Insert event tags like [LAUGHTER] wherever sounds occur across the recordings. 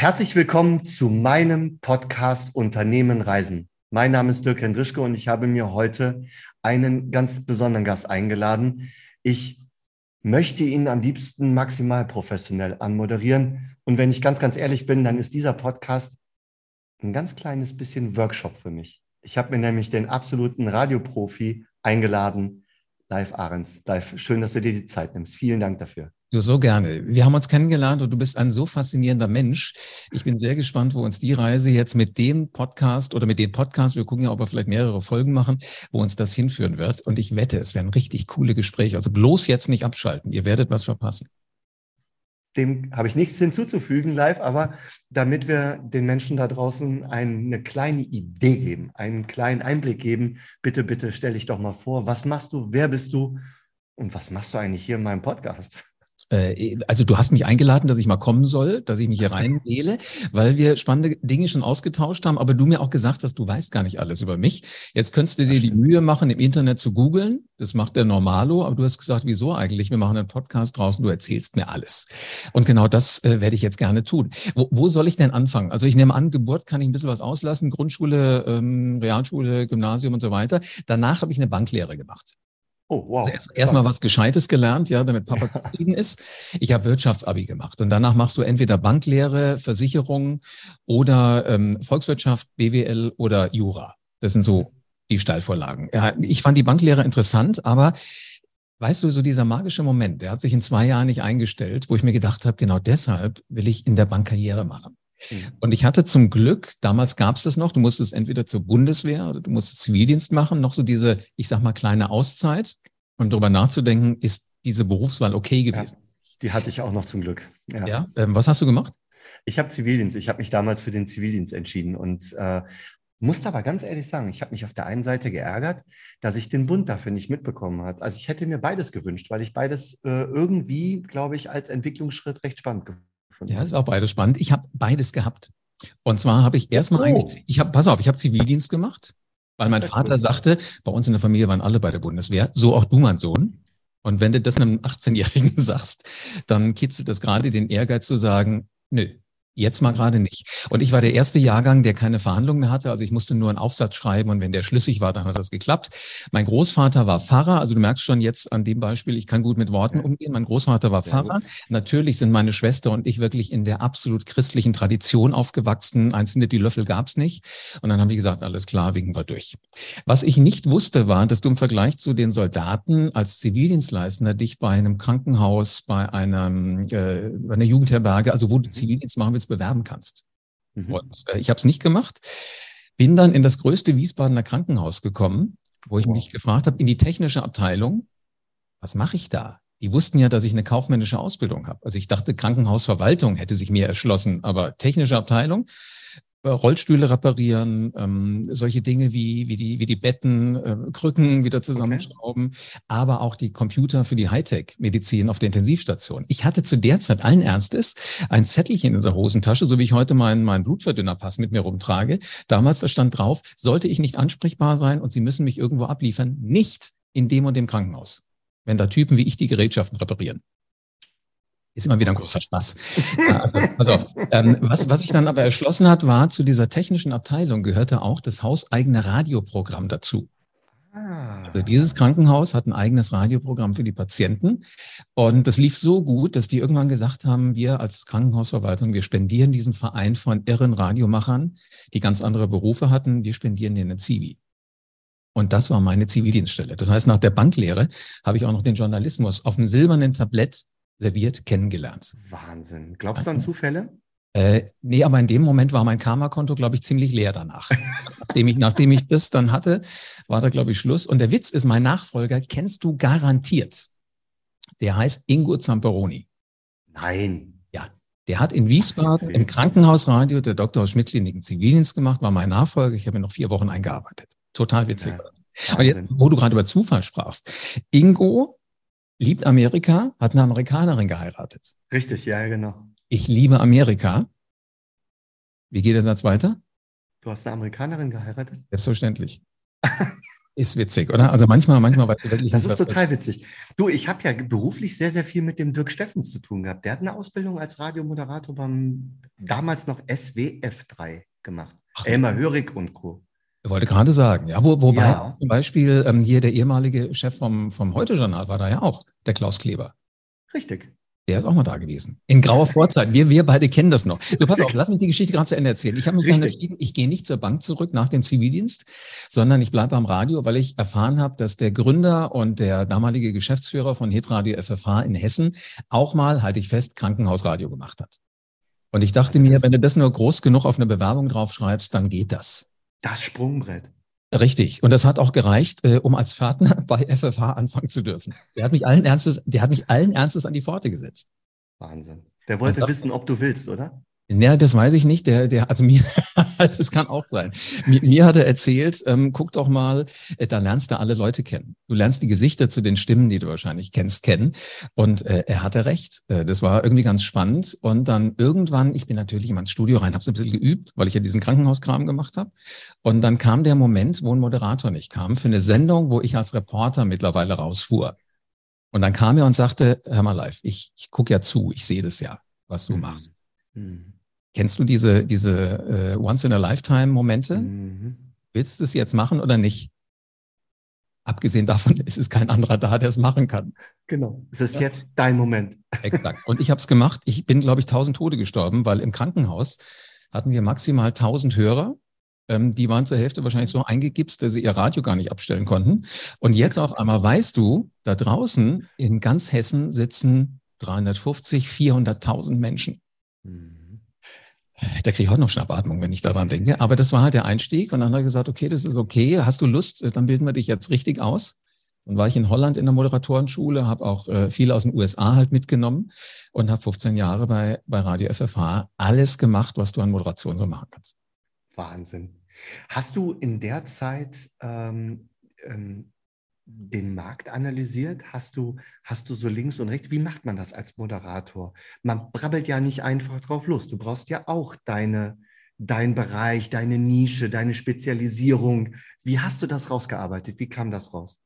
Herzlich willkommen zu meinem Podcast Unternehmen Reisen. Mein Name ist Dirk Hendrischke und ich habe mir heute einen ganz besonderen Gast eingeladen. Ich möchte ihn am liebsten maximal professionell anmoderieren. Und wenn ich ganz, ganz ehrlich bin, dann ist dieser Podcast ein ganz kleines bisschen Workshop für mich. Ich habe mir nämlich den absoluten Radioprofi eingeladen, Live Ahrens. Live, schön, dass du dir die Zeit nimmst. Vielen Dank dafür. Du so gerne. Wir haben uns kennengelernt und du bist ein so faszinierender Mensch. Ich bin sehr gespannt, wo uns die Reise jetzt mit dem Podcast oder mit den Podcasts, wir gucken ja, ob wir vielleicht mehrere Folgen machen, wo uns das hinführen wird. Und ich wette, es werden richtig coole Gespräche. Also bloß jetzt nicht abschalten. Ihr werdet was verpassen. Dem habe ich nichts hinzuzufügen live, aber damit wir den Menschen da draußen eine kleine Idee geben, einen kleinen Einblick geben, bitte, bitte stell dich doch mal vor, was machst du, wer bist du und was machst du eigentlich hier in meinem Podcast? Äh, also du hast mich eingeladen, dass ich mal kommen soll, dass ich mich hier [LAUGHS] reinwähle, weil wir spannende Dinge schon ausgetauscht haben, aber du mir auch gesagt hast, du weißt gar nicht alles über mich. Jetzt könntest du dir die Mühe machen, im Internet zu googeln. Das macht der Normalo, aber du hast gesagt, wieso eigentlich? Wir machen einen Podcast draußen, du erzählst mir alles. Und genau das äh, werde ich jetzt gerne tun. Wo, wo soll ich denn anfangen? Also ich nehme an, Geburt kann ich ein bisschen was auslassen, Grundschule, ähm, Realschule, Gymnasium und so weiter. Danach habe ich eine Banklehre gemacht. Oh, wow. Also erstmal erst was Gescheites gelernt, ja, damit Papa zufrieden ist. Ich habe Wirtschaftsabi gemacht und danach machst du entweder Banklehre, Versicherung oder ähm, Volkswirtschaft, BWL oder Jura. Das sind so die Steilvorlagen. Ja, ich fand die Banklehre interessant, aber weißt du, so dieser magische Moment, der hat sich in zwei Jahren nicht eingestellt, wo ich mir gedacht habe, genau deshalb will ich in der Bank Karriere machen. Mhm. Und ich hatte zum Glück, damals gab es das noch, du musstest entweder zur Bundeswehr oder du musstest Zivildienst machen, noch so diese, ich sag mal, kleine Auszeit. Und darüber nachzudenken, ist diese Berufswahl okay gewesen. Ja, die hatte ich auch noch zum Glück. Ja. ja ähm, was hast du gemacht? Ich habe Zivildienst. Ich habe mich damals für den Zivildienst entschieden und äh, musste aber ganz ehrlich sagen, ich habe mich auf der einen Seite geärgert, dass ich den Bund dafür nicht mitbekommen habe. Also ich hätte mir beides gewünscht, weil ich beides äh, irgendwie, glaube ich, als Entwicklungsschritt recht spannend gefunden ja, ist auch beides spannend. Ich habe beides gehabt. Und zwar habe ich erstmal oh. eigentlich, ich habe, pass auf, ich habe Zivildienst gemacht, weil mein Vater cool. sagte, bei uns in der Familie waren alle bei der Bundeswehr, so auch du, mein Sohn. Und wenn du das einem 18-Jährigen [LAUGHS] sagst, dann kitzelt das gerade den Ehrgeiz zu sagen, nö, Jetzt mal gerade nicht. Und ich war der erste Jahrgang, der keine Verhandlungen mehr hatte. Also ich musste nur einen Aufsatz schreiben und wenn der schlüssig war, dann hat das geklappt. Mein Großvater war Pfarrer. Also du merkst schon jetzt an dem Beispiel, ich kann gut mit Worten umgehen. Mein Großvater war Pfarrer. Natürlich sind meine Schwester und ich wirklich in der absolut christlichen Tradition aufgewachsen. Einzelne die Löffel gab's nicht. Und dann haben die gesagt, alles klar, winken wir durch. Was ich nicht wusste, war, dass du im Vergleich zu den Soldaten als Zivildienstleistender dich bei einem Krankenhaus, bei einem, äh, bei einer Jugendherberge, also wo du mhm. Zivildienst machen willst, bewerben kannst. Mhm. Und, äh, ich habe es nicht gemacht, bin dann in das größte Wiesbadener Krankenhaus gekommen, wo ich wow. mich gefragt habe, in die technische Abteilung, was mache ich da? Die wussten ja, dass ich eine kaufmännische Ausbildung habe. Also ich dachte, Krankenhausverwaltung hätte sich mir erschlossen, aber technische Abteilung. Äh, Rollstühle reparieren, ähm, solche Dinge wie, wie, die, wie die Betten, äh, Krücken wieder zusammenschrauben, okay. aber auch die Computer für die Hightech-Medizin auf der Intensivstation. Ich hatte zu der Zeit allen Ernstes ein Zettelchen in der Hosentasche, so wie ich heute meinen, meinen Blutverdünnerpass mit mir rumtrage. Damals da stand drauf, sollte ich nicht ansprechbar sein und Sie müssen mich irgendwo abliefern, nicht in dem und dem Krankenhaus, wenn da Typen wie ich die Gerätschaften reparieren ist immer wieder ein großer Spaß. also, ähm, was, was sich dann aber erschlossen hat, war, zu dieser technischen Abteilung gehörte auch das hauseigene Radioprogramm dazu. Ah. Also dieses Krankenhaus hat ein eigenes Radioprogramm für die Patienten. Und das lief so gut, dass die irgendwann gesagt haben, wir als Krankenhausverwaltung, wir spendieren diesem Verein von irren Radiomachern, die ganz andere Berufe hatten, wir spendieren denen eine Zivi. Und das war meine Zivildienststelle. Das heißt, nach der Banklehre habe ich auch noch den Journalismus auf dem silbernen Tablett serviert kennengelernt. Wahnsinn. Glaubst du an Zufälle? Äh, nee, aber in dem Moment war mein Karma-Konto, glaube ich, ziemlich leer danach. [LAUGHS] nachdem, ich, nachdem ich das dann hatte, war da, glaube ich, Schluss. Und der Witz ist, mein Nachfolger kennst du garantiert. Der heißt Ingo Zamperoni. Nein. Ja, der hat in Wiesbaden im Krankenhausradio der Dr. Schmidt-Kliniken Zivildienst gemacht, war mein Nachfolger. Ich habe ihn noch vier Wochen eingearbeitet. Total witzig. Ja, Und jetzt, wo du gerade über Zufall sprachst. Ingo liebt Amerika, hat eine Amerikanerin geheiratet. Richtig, ja, genau. Ich liebe Amerika. Wie geht der Satz weiter? Du hast eine Amerikanerin geheiratet? Selbstverständlich. [LAUGHS] Ist witzig, oder? Also manchmal, manchmal weißt du wirklich. Das ist total witzig. Du, ich habe ja beruflich sehr, sehr viel mit dem Dirk Steffens zu tun gehabt. Der hat eine Ausbildung als Radiomoderator beim damals noch SWF3 gemacht. Ach, Elmar Hörig und Co. Ich wollte gerade sagen, ja, wo, wobei ja. zum Beispiel ähm, hier der ehemalige Chef vom, vom Heute-Journal war da ja auch, der Klaus Kleber. Richtig. Der ist auch mal da gewesen. In grauer [LAUGHS] Vorzeit. Wir, wir beide kennen das noch. So, pass auf, lass mich die Geschichte gerade zu Ende erzählen. Ich habe mich dann entschieden, ich gehe nicht zur Bank zurück nach dem Zivildienst, sondern ich bleibe am Radio, weil ich erfahren habe, dass der Gründer und der damalige Geschäftsführer von Hitradio FFH in Hessen auch mal, halte ich fest, Krankenhausradio gemacht hat. Und ich dachte mir, wenn du das nur groß genug auf eine Bewerbung draufschreibst, dann geht das. Das Sprungbrett. Richtig. Und das hat auch gereicht, äh, um als Pförtner [LAUGHS] bei FFH anfangen zu dürfen. Der hat mich allen Ernstes, der hat mich allen Ernstes an die Pforte gesetzt. Wahnsinn. Der wollte das, wissen, ob du willst, oder? Ja, das weiß ich nicht. Der, der, also mir, [LAUGHS] das kann auch sein. Mir, mir hat er erzählt, ähm, guck doch mal, äh, da lernst du alle Leute kennen. Du lernst die Gesichter zu den Stimmen, die du wahrscheinlich kennst, kennen. Und äh, er hatte recht. Äh, das war irgendwie ganz spannend. Und dann irgendwann, ich bin natürlich immer ins Studio rein, habe so ein bisschen geübt, weil ich ja diesen Krankenhauskram gemacht habe. Und dann kam der Moment, wo ein Moderator nicht kam für eine Sendung, wo ich als Reporter mittlerweile rausfuhr. Und dann kam er und sagte, hör mal live, ich, ich gucke ja zu, ich sehe das ja, was du mhm. machst. Mhm. Kennst du diese, diese äh, Once-in-a-Lifetime-Momente? Mhm. Willst du es jetzt machen oder nicht? Abgesehen davon ist es kein anderer da, der es machen kann. Genau, es ist ja. jetzt dein Moment. Exakt. Und ich habe es gemacht. Ich bin, glaube ich, tausend Tode gestorben, weil im Krankenhaus hatten wir maximal tausend Hörer. Ähm, die waren zur Hälfte wahrscheinlich so eingegipst, dass sie ihr Radio gar nicht abstellen konnten. Und jetzt auf einmal weißt du, da draußen in ganz Hessen sitzen 350, 400.000 Menschen. Mhm. Da kriege ich heute noch Schnappatmung, wenn ich daran denke. Aber das war halt der Einstieg. Und dann hat er gesagt, okay, das ist okay. Hast du Lust? Dann bilden wir dich jetzt richtig aus. Dann war ich in Holland in der Moderatorenschule, habe auch äh, viel aus den USA halt mitgenommen und habe 15 Jahre bei, bei Radio FFH alles gemacht, was du an Moderation so machen kannst. Wahnsinn. Hast du in der Zeit ähm, ähm, den Markt analysiert? Hast du, hast du so links und rechts? Wie macht man das als Moderator? Man brabbelt ja nicht einfach drauf los. Du brauchst ja auch deine, dein Bereich, deine Nische, deine Spezialisierung. Wie hast du das rausgearbeitet? Wie kam das raus?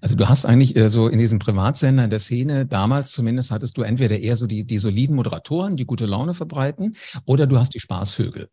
Also du hast eigentlich äh, so in diesem Privatsender in der Szene, damals zumindest hattest du entweder eher so die, die soliden Moderatoren, die gute Laune verbreiten, oder du hast die Spaßvögel.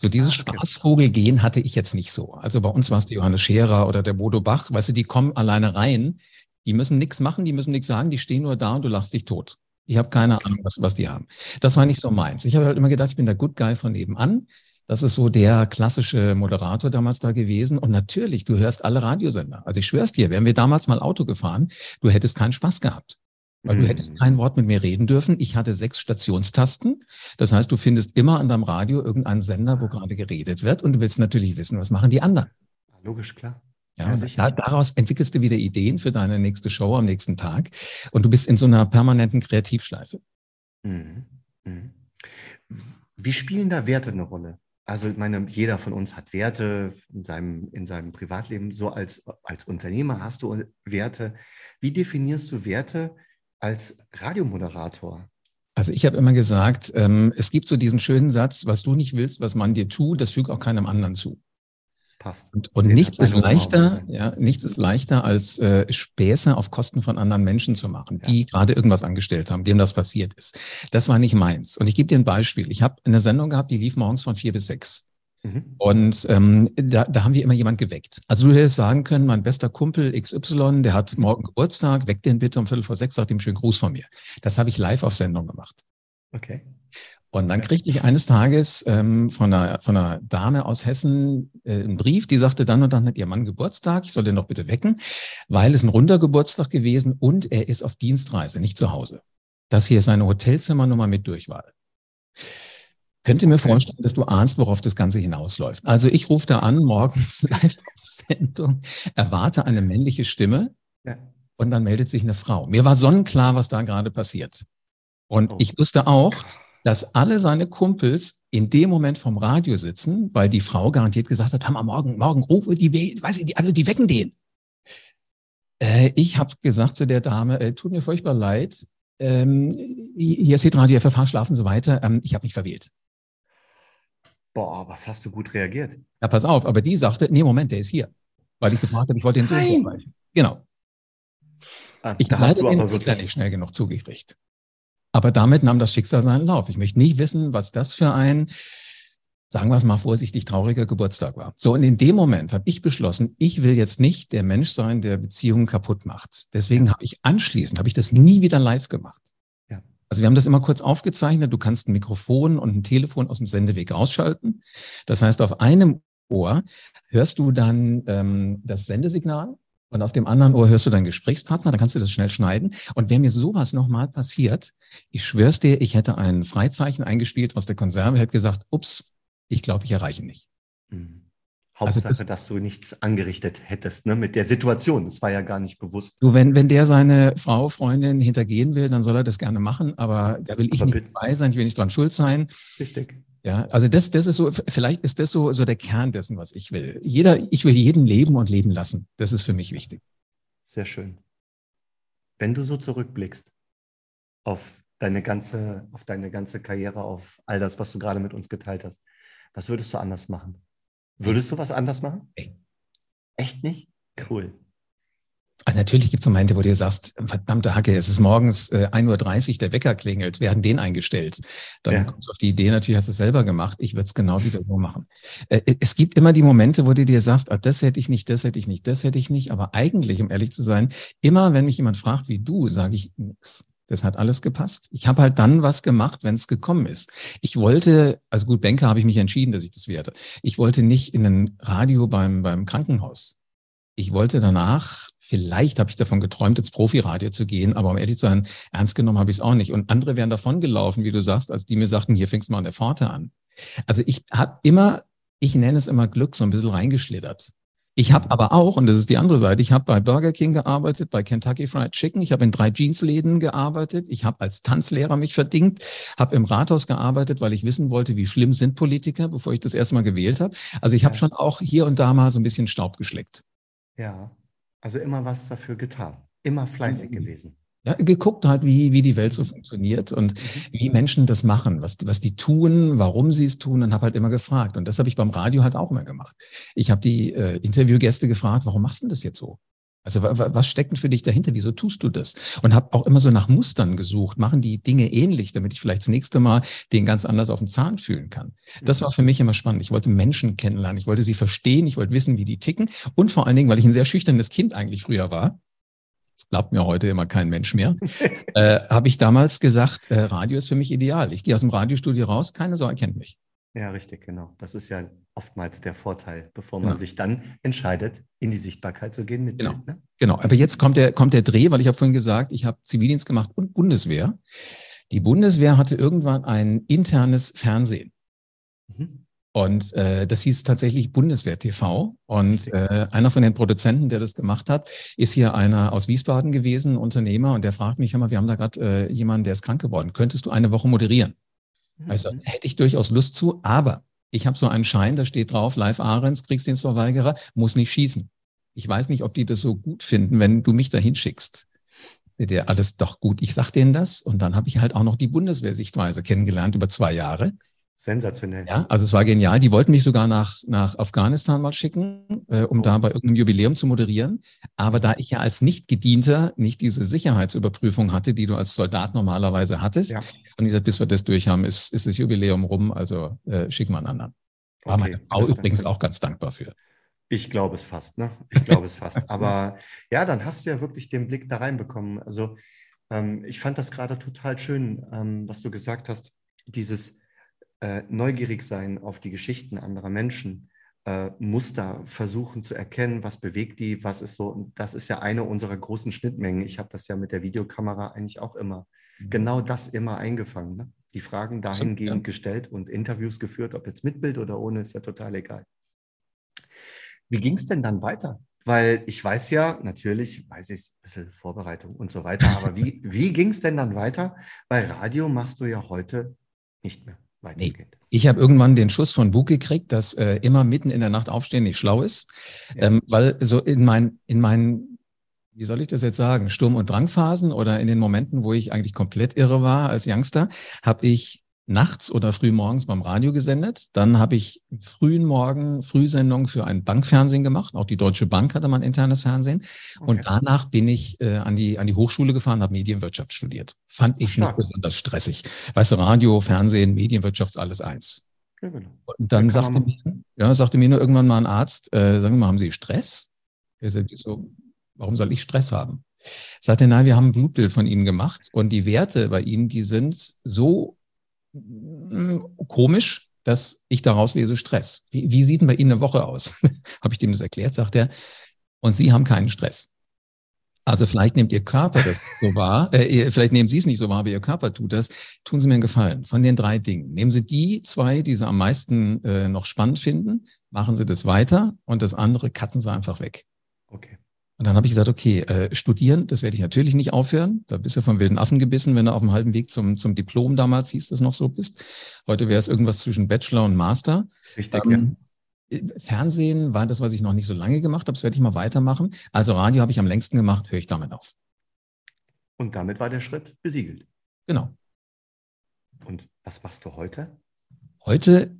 So dieses ah, okay. Spaßvogelgehen hatte ich jetzt nicht so. Also bei uns war es der Johannes Scherer oder der Bodo Bach, weißt du, die kommen alleine rein, die müssen nichts machen, die müssen nichts sagen, die stehen nur da und du lachst dich tot. Ich habe keine okay. Ahnung, was, was die haben. Das war nicht so meins. Ich habe halt immer gedacht, ich bin der Good Guy von nebenan. Das ist so der klassische Moderator damals da gewesen. Und natürlich, du hörst alle Radiosender. Also ich schwör's dir, wären wir damals mal Auto gefahren, du hättest keinen Spaß gehabt. Weil du hättest kein Wort mit mir reden dürfen. Ich hatte sechs Stationstasten. Das heißt, du findest immer an deinem Radio irgendeinen Sender, wo gerade geredet wird. Und du willst natürlich wissen, was machen die anderen. Logisch, klar. Ja, ja daraus entwickelst du wieder Ideen für deine nächste Show am nächsten Tag. Und du bist in so einer permanenten Kreativschleife. Mhm. Mhm. Wie spielen da Werte eine Rolle? Also, ich meine, jeder von uns hat Werte in seinem, in seinem Privatleben. So als, als Unternehmer hast du Werte. Wie definierst du Werte als Radiomoderator? Also ich habe immer gesagt, ähm, es gibt so diesen schönen Satz, was du nicht willst, was man dir tut, das fügt auch keinem anderen zu. Passt. Und, und nichts ist leichter, ja, nichts ist leichter, als äh, Späße auf Kosten von anderen Menschen zu machen, die gerade irgendwas angestellt haben, dem das passiert ist. Das war nicht meins. Und ich gebe dir ein Beispiel. Ich habe eine Sendung gehabt, die lief morgens von vier bis sechs. Mhm. Und ähm, da, da haben wir immer jemand geweckt. Also du hättest sagen können, mein bester Kumpel XY, der hat morgen Geburtstag, weck den bitte um Viertel vor sechs, sag ihm schönen Gruß von mir. Das habe ich live auf Sendung gemacht. Okay. Und dann kriegte ich eines Tages ähm, von, einer, von einer Dame aus Hessen äh, einen Brief, die sagte, dann und dann hat ihr Mann Geburtstag, ich soll den doch bitte wecken, weil es ein runder Geburtstag gewesen und er ist auf Dienstreise, nicht zu Hause. Das hier ist seine Hotelzimmernummer mit Durchwahl könnte mir vorstellen, dass du ahnst, worauf das Ganze hinausläuft. Also ich rufe da an, morgens [LAUGHS] live auf Sendung, erwarte eine männliche Stimme ja. und dann meldet sich eine Frau. Mir war sonnenklar, was da gerade passiert. Und oh. ich wusste auch, dass alle seine Kumpels in dem Moment vom Radio sitzen, weil die Frau garantiert gesagt hat, Hammer, morgen, morgen rufe die, weiß ich, die, alle, die wecken den. Äh, ich habe gesagt zu der Dame, äh, tut mir furchtbar leid, ähm, hier ist Radio FFH, schlafen Sie weiter, ähm, ich habe mich verwählt. Boah, was hast du gut reagiert? Ja, pass auf, aber die sagte, nee, Moment, der ist hier. weil ich gefragt habe, ich wollte den Sohn erreichen. Genau. Ah, ich da hast du aber wirklich nicht schnell genug zugekriegt. Aber damit nahm das Schicksal seinen Lauf. Ich möchte nicht wissen, was das für ein, sagen wir es mal vorsichtig, trauriger Geburtstag war. So, und in dem Moment habe ich beschlossen, ich will jetzt nicht der Mensch sein, der Beziehungen kaputt macht. Deswegen habe ich anschließend, habe ich das nie wieder live gemacht. Also wir haben das immer kurz aufgezeichnet. Du kannst ein Mikrofon und ein Telefon aus dem Sendeweg ausschalten. Das heißt, auf einem Ohr hörst du dann ähm, das Sendesignal und auf dem anderen Ohr hörst du deinen Gesprächspartner, dann kannst du das schnell schneiden. Und wenn mir sowas nochmal passiert, ich schwör's dir, ich hätte ein Freizeichen eingespielt aus der Konserve, hätte gesagt, ups, ich glaube, ich erreiche nicht. Mhm. Hauptsache, also das, dass du nichts angerichtet hättest, ne, mit der Situation. Das war ja gar nicht bewusst. Du, wenn, wenn der seine Frau, Freundin hintergehen will, dann soll er das gerne machen, aber da will ich aber nicht dabei sein, ich will nicht dran schuld sein. Richtig. Ja, also das, das ist so, vielleicht ist das so, so der Kern dessen, was ich will. Jeder, ich will jeden leben und leben lassen. Das ist für mich wichtig. Sehr schön. Wenn du so zurückblickst auf deine ganze, auf deine ganze Karriere, auf all das, was du gerade mit uns geteilt hast, was würdest du anders machen? Würdest du was anders machen? Nee. Echt nicht? Cool. Also natürlich gibt es Momente, wo du sagst, verdammte Hacke, es ist morgens äh, 1.30 Uhr, der Wecker klingelt, wir hatten den eingestellt. Dann ja. kommst du auf die Idee, natürlich hast du es selber gemacht, ich würde es genau wieder so machen. Äh, äh, es gibt immer die Momente, wo du dir sagst, ah, das hätte ich nicht, das hätte ich nicht, das hätte ich nicht. Aber eigentlich, um ehrlich zu sein, immer wenn mich jemand fragt wie du, sage ich nichts. Das hat alles gepasst. Ich habe halt dann was gemacht, wenn es gekommen ist. Ich wollte, also gut, Banker habe ich mich entschieden, dass ich das werde. Ich wollte nicht in ein Radio beim, beim Krankenhaus. Ich wollte danach Vielleicht habe ich davon geträumt, ins Profiradio zu gehen, aber um ehrlich zu sein, ernst genommen habe ich es auch nicht. Und andere wären davon gelaufen, wie du sagst, als die mir sagten, hier fängst du mal an der Pforte an. Also ich habe immer, ich nenne es immer Glück, so ein bisschen reingeschlittert. Ich habe aber auch, und das ist die andere Seite, ich habe bei Burger King gearbeitet, bei Kentucky Fried Chicken, ich habe in drei Jeansläden gearbeitet, ich habe als Tanzlehrer mich verdingt, habe im Rathaus gearbeitet, weil ich wissen wollte, wie schlimm sind Politiker, bevor ich das erstmal gewählt habe. Also ich habe schon auch hier und da mal so ein bisschen Staub geschleckt. Ja, also immer was dafür getan, immer fleißig mhm. gewesen. Ja, geguckt halt, wie, wie die Welt so funktioniert und mhm. wie Menschen das machen, was, was die tun, warum sie es tun und habe halt immer gefragt. Und das habe ich beim Radio halt auch immer gemacht. Ich habe die äh, Interviewgäste gefragt, warum machst du denn das jetzt so? Also was steckt denn für dich dahinter? Wieso tust du das? Und habe auch immer so nach Mustern gesucht. Machen die Dinge ähnlich, damit ich vielleicht das nächste Mal den ganz anders auf den Zahn fühlen kann. Das war für mich immer spannend. Ich wollte Menschen kennenlernen. Ich wollte sie verstehen. Ich wollte wissen, wie die ticken. Und vor allen Dingen, weil ich ein sehr schüchternes Kind eigentlich früher war, das glaubt mir heute immer kein Mensch mehr, äh, habe ich damals gesagt, äh, Radio ist für mich ideal. Ich gehe aus dem Radiostudio raus, keine Sau erkennt mich. Ja, richtig, genau. Das ist ja oftmals der Vorteil, bevor man genau. sich dann entscheidet, in die Sichtbarkeit zu gehen genau. Bild. Ne? Genau, aber jetzt kommt der, kommt der Dreh, weil ich habe vorhin gesagt, ich habe Zivildienst gemacht und Bundeswehr. Die Bundeswehr hatte irgendwann ein internes Fernsehen. Mhm. Und äh, das hieß tatsächlich Bundeswehr TV. Und äh, einer von den Produzenten, der das gemacht hat, ist hier einer aus Wiesbaden gewesen, Unternehmer, und der fragt mich immer, wir haben da gerade äh, jemanden, der ist krank geworden. Könntest du eine Woche moderieren? Also mhm. hätte ich durchaus Lust zu, aber ich habe so einen Schein, da steht drauf, Live Ahrens, Kriegsdienstverweigerer, muss nicht schießen. Ich weiß nicht, ob die das so gut finden, wenn du mich dahin schickst. Der alles doch gut, ich sag denen das. Und dann habe ich halt auch noch die Bundeswehrsichtweise kennengelernt über zwei Jahre. Sensationell. Ja, also es war genial. Die wollten mich sogar nach, nach Afghanistan mal schicken, äh, um oh. da bei irgendeinem Jubiläum zu moderieren. Aber da ich ja als Nicht-Gedienter nicht diese Sicherheitsüberprüfung hatte, die du als Soldat normalerweise hattest, ja. und gesagt, bis wir das durch haben, ist, ist das Jubiläum rum, also äh, schicken wir einen anderen. War okay, meine Frau übrigens auch ganz dankbar für. Ich glaube es fast, ne? Ich glaube es fast. [LAUGHS] Aber ja, dann hast du ja wirklich den Blick da reinbekommen. Also ähm, ich fand das gerade total schön, ähm, was du gesagt hast. Dieses äh, neugierig sein auf die Geschichten anderer Menschen, äh, Muster versuchen zu erkennen, was bewegt die, was ist so. Und das ist ja eine unserer großen Schnittmengen. Ich habe das ja mit der Videokamera eigentlich auch immer, mhm. genau das immer eingefangen. Ne? Die Fragen dahingehend ja. gestellt und Interviews geführt, ob jetzt mit Bild oder ohne, ist ja total egal. Wie ging es denn dann weiter? Weil ich weiß ja, natürlich, weiß ich, ein bisschen Vorbereitung und so weiter, aber wie, [LAUGHS] wie ging es denn dann weiter? Bei Radio machst du ja heute nicht mehr weitergeht. Nee. Ich habe irgendwann den Schuss von Bug gekriegt, dass äh, immer mitten in der Nacht aufstehen nicht schlau ist, ja. ähm, weil so in, mein, in meinen, wie soll ich das jetzt sagen, Sturm- und Drangphasen oder in den Momenten, wo ich eigentlich komplett irre war als Youngster, habe ich nachts oder früh morgens beim Radio gesendet. Dann habe ich frühen Morgen Frühsendung für ein Bankfernsehen gemacht. Auch die Deutsche Bank hatte mein internes Fernsehen. Okay. Und danach bin ich äh, an, die, an die Hochschule gefahren, habe Medienwirtschaft studiert. Fand ich Stark. nicht besonders stressig. Weißt du, Radio, Fernsehen, Medienwirtschaft, alles eins. Ja, genau. Und dann sagte mir, ja, sagte mir nur irgendwann mal ein Arzt, äh, sagen wir mal, haben Sie Stress? Er sagte so, warum soll ich Stress haben? Sagte, nein, wir haben ein Blutbild von Ihnen gemacht und die Werte bei Ihnen, die sind so komisch, dass ich daraus lese Stress. Wie, wie sieht denn bei Ihnen eine Woche aus? [LAUGHS] Habe ich dem das erklärt, sagt er. Und Sie haben keinen Stress. Also vielleicht nehmt Ihr Körper das so wahr, äh, vielleicht nehmen Sie es nicht so wahr, aber Ihr Körper tut das. Tun Sie mir einen Gefallen. Von den drei Dingen, nehmen Sie die zwei, die Sie am meisten äh, noch spannend finden, machen Sie das weiter und das andere cutten Sie einfach weg. Okay. Und dann habe ich gesagt, okay, äh, studieren, das werde ich natürlich nicht aufhören. Da bist du vom wilden Affen gebissen, wenn du auf dem halben Weg zum, zum Diplom damals hieß das noch so bist. Heute wäre es irgendwas zwischen Bachelor und Master. Richtig, ähm, ja. Fernsehen war das, was ich noch nicht so lange gemacht habe. Das werde ich mal weitermachen. Also Radio habe ich am längsten gemacht, höre ich damit auf. Und damit war der Schritt besiegelt. Genau. Und was machst du heute? Heute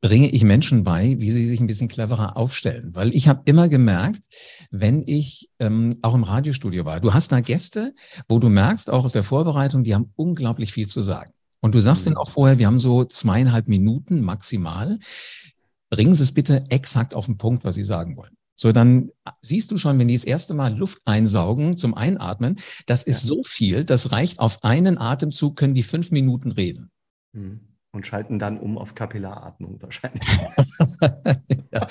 bringe ich Menschen bei, wie sie sich ein bisschen cleverer aufstellen. Weil ich habe immer gemerkt, wenn ich ähm, auch im Radiostudio war, du hast da Gäste, wo du merkst, auch aus der Vorbereitung, die haben unglaublich viel zu sagen. Und du sagst mhm. denen auch vorher, wir haben so zweieinhalb Minuten maximal. Bringen Sie es bitte exakt auf den Punkt, was Sie sagen wollen. So, dann siehst du schon, wenn die das erste Mal Luft einsaugen zum Einatmen, das ist ja. so viel, das reicht auf einen Atemzug, können die fünf Minuten reden. Mhm und schalten dann um auf Kapillaratmung wahrscheinlich. [LAUGHS] ja.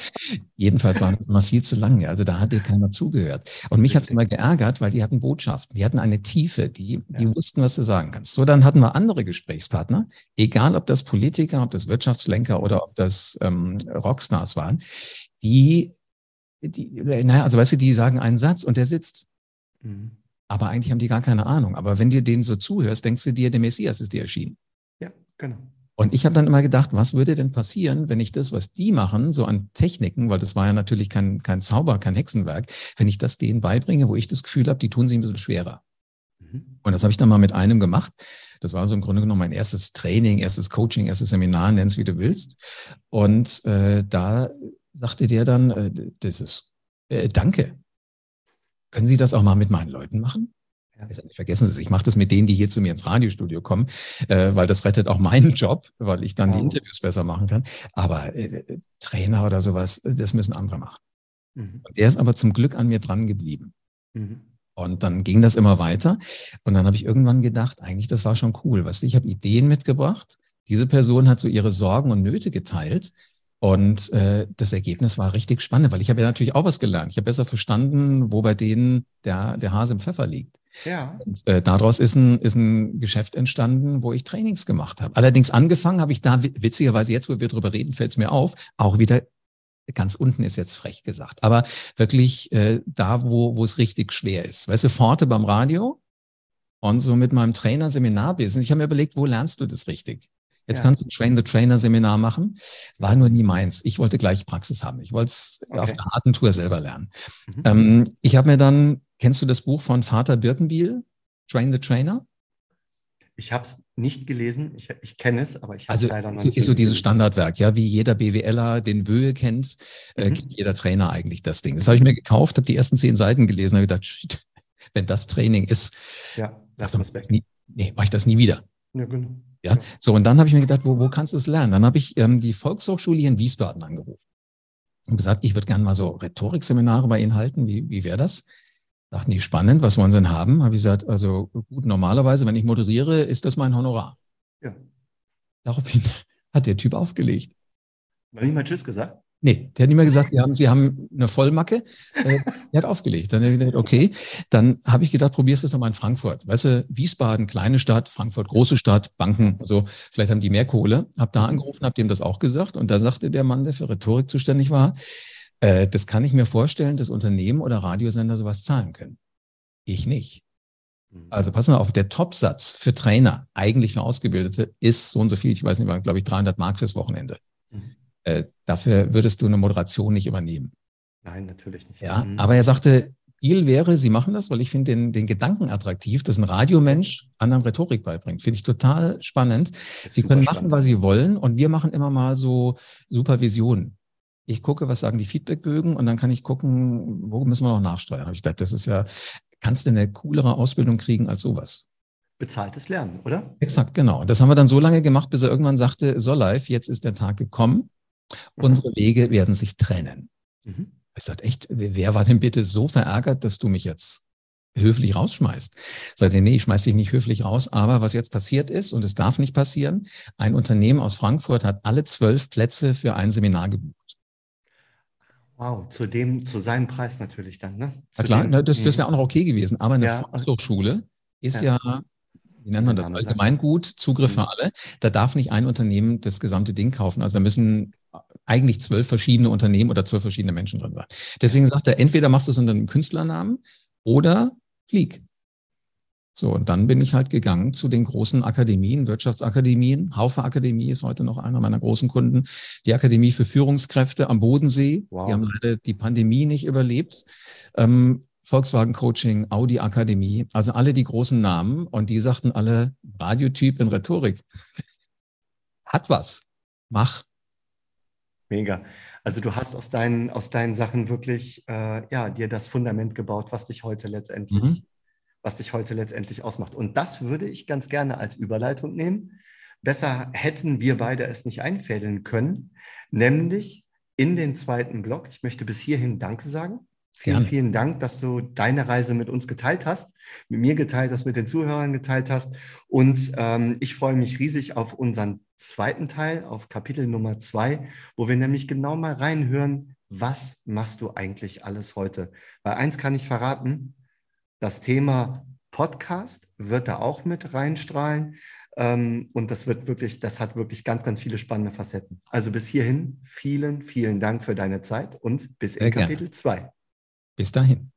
Jedenfalls war es immer viel zu lange. Also da hat dir keiner zugehört. Und mich hat es immer geärgert, weil die hatten Botschaften, die hatten eine Tiefe, die, die ja. wussten, was du sagen kannst. So, dann hatten wir andere Gesprächspartner, egal ob das Politiker, ob das Wirtschaftslenker oder ob das ähm, Rockstars waren, die, die, naja, also weißt du, die sagen einen Satz und der sitzt. Mhm. Aber eigentlich haben die gar keine Ahnung. Aber wenn dir denen so zuhörst, denkst du dir, der Messias ist dir erschienen. Ja, genau. Und ich habe dann immer gedacht, was würde denn passieren, wenn ich das, was die machen, so an Techniken, weil das war ja natürlich kein, kein Zauber, kein Hexenwerk, wenn ich das denen beibringe, wo ich das Gefühl habe, die tun sie ein bisschen schwerer. Mhm. Und das habe ich dann mal mit einem gemacht. Das war so im Grunde genommen mein erstes Training, erstes Coaching, erstes Seminar, nenn's wie du willst. Und äh, da sagte der dann, äh, das ist, äh, danke. Können Sie das auch mal mit meinen Leuten machen? Ja. Vergessen Sie es, ich mache das mit denen, die hier zu mir ins Radiostudio kommen, äh, weil das rettet auch meinen Job, weil ich dann wow. die Interviews besser machen kann. Aber äh, Trainer oder sowas, das müssen andere machen. Mhm. Und er ist aber zum Glück an mir dran geblieben. Mhm. Und dann ging das immer weiter. Und dann habe ich irgendwann gedacht, eigentlich, das war schon cool. Was ich habe Ideen mitgebracht. Diese Person hat so ihre Sorgen und Nöte geteilt. Und äh, das Ergebnis war richtig spannend, weil ich habe ja natürlich auch was gelernt. Ich habe besser verstanden, wo bei denen der, der Hase im Pfeffer liegt. Ja. Und äh, daraus ist ein, ist ein Geschäft entstanden, wo ich Trainings gemacht habe. Allerdings angefangen habe ich da, witzigerweise jetzt, wo wir drüber reden, fällt es mir auf, auch wieder ganz unten ist jetzt frech gesagt, aber wirklich äh, da, wo, wo es richtig schwer ist. Weißt du, Forte beim Radio und so mit meinem Trainer Seminarbusiness. Ich habe mir überlegt, wo lernst du das richtig? Jetzt ja. kannst du Train the Trainer Seminar machen. War nur nie meins. Ich wollte gleich Praxis haben. Ich wollte es okay. auf der harten Tour selber lernen. Mhm. Ähm, ich habe mir dann, kennst du das Buch von Vater Birkenbiel, Train the Trainer? Ich habe es nicht gelesen. Ich, ich kenne es, aber ich habe also, es leider noch nicht. Ist so dieses Standardwerk, ja, wie jeder BWLer den Wöhe kennt, äh, mhm. kennt jeder Trainer eigentlich das Ding. Das habe ich mir gekauft, habe die ersten zehn Seiten gelesen, habe gedacht, shit, wenn das Training ist, ja, lass uns weg. Nie, nee, mache ich das nie wieder. Ja, genau. Ja, so und dann habe ich mir gedacht, wo, wo kannst du es lernen? Dann habe ich ähm, die Volkshochschule hier in Wiesbaden angerufen und gesagt, ich würde gerne mal so Rhetorikseminare bei Ihnen halten. Wie, wie wäre das? Dachten die spannend, was wollen Sie denn haben? Habe ich gesagt, also gut, normalerweise, wenn ich moderiere, ist das mein Honorar. Ja. Daraufhin [LAUGHS] hat der Typ aufgelegt. Noch nicht mal Tschüss gesagt? Nee, der hat nicht mehr gesagt, Sie haben, Sie haben eine Vollmacke. Äh, der hat aufgelegt. Dann habe ich gedacht, okay. Dann habe ich gedacht, probierst du es nochmal in Frankfurt. Weißt du, Wiesbaden, kleine Stadt, Frankfurt, große Stadt, Banken, also vielleicht haben die mehr Kohle. Hab da angerufen, hab dem das auch gesagt. Und da sagte der Mann, der für Rhetorik zuständig war, äh, das kann ich mir vorstellen, dass Unternehmen oder Radiosender sowas zahlen können. Ich nicht. Mhm. Also pass mal auf, der Topsatz für Trainer, eigentlich für Ausgebildete, ist so und so viel, ich weiß nicht, glaube ich, 300 Mark fürs Wochenende. Mhm. Äh, dafür würdest du eine Moderation nicht übernehmen. Nein, natürlich nicht. Ja, mhm. aber er sagte, Spiel wäre, Sie machen das, weil ich finde den, den Gedanken attraktiv, dass ein Radiomensch anderen Rhetorik beibringt. Finde ich total spannend. Sie können machen, spannend. was Sie wollen und wir machen immer mal so Supervisionen. Ich gucke, was sagen die Feedbackbögen und dann kann ich gucken, wo müssen wir noch nachsteuern. Habe ich gedacht, das ist ja, kannst du eine coolere Ausbildung kriegen als sowas? Bezahltes Lernen, oder? Exakt, genau. Das haben wir dann so lange gemacht, bis er irgendwann sagte, so live, jetzt ist der Tag gekommen. Mhm. Unsere Wege werden sich trennen. Mhm. Ich sagte, echt, wer war denn bitte so verärgert, dass du mich jetzt höflich rausschmeißt? Sagte, nee, ich schmeiß dich nicht höflich raus, aber was jetzt passiert ist, und es darf nicht passieren, ein Unternehmen aus Frankfurt hat alle zwölf Plätze für ein Seminar gebucht. Wow, zu dem, zu seinem Preis natürlich dann, ne? Zu ja klar, dem, das, das wäre auch noch okay gewesen, aber eine ja, Volkshochschule ist ja, ja wie nennt man das, Allgemeingut, Zugriff für mhm. alle. Da darf nicht ein Unternehmen das gesamte Ding kaufen. Also da müssen eigentlich zwölf verschiedene Unternehmen oder zwölf verschiedene Menschen drin sein. Deswegen sagt er, entweder machst du es unter einem Künstlernamen oder flieg. So, und dann bin ich halt gegangen zu den großen Akademien, Wirtschaftsakademien. Haufe Akademie ist heute noch einer meiner großen Kunden. Die Akademie für Führungskräfte am Bodensee. Wow. Die haben leider die Pandemie nicht überlebt. Ähm, Volkswagen Coaching, Audi Akademie, also alle die großen Namen. Und die sagten alle, Radiotyp in Rhetorik. [LAUGHS] Hat was. Mach. Mega. Also du hast aus deinen, aus deinen Sachen wirklich äh, ja, dir das Fundament gebaut, was dich heute letztendlich, mhm. was dich heute letztendlich ausmacht. Und das würde ich ganz gerne als Überleitung nehmen. Besser hätten wir beide es nicht einfädeln können, nämlich in den zweiten Block. Ich möchte bis hierhin Danke sagen. Vielen, Gerne. vielen Dank, dass du deine Reise mit uns geteilt hast, mit mir geteilt hast, mit den Zuhörern geteilt hast. Und ähm, ich freue mich riesig auf unseren zweiten Teil, auf Kapitel Nummer zwei, wo wir nämlich genau mal reinhören, was machst du eigentlich alles heute? Weil eins kann ich verraten, das Thema Podcast wird da auch mit reinstrahlen. Ähm, und das wird wirklich, das hat wirklich ganz, ganz viele spannende Facetten. Also bis hierhin, vielen, vielen Dank für deine Zeit und bis Sehr in Kapitel 2. Bis dahin.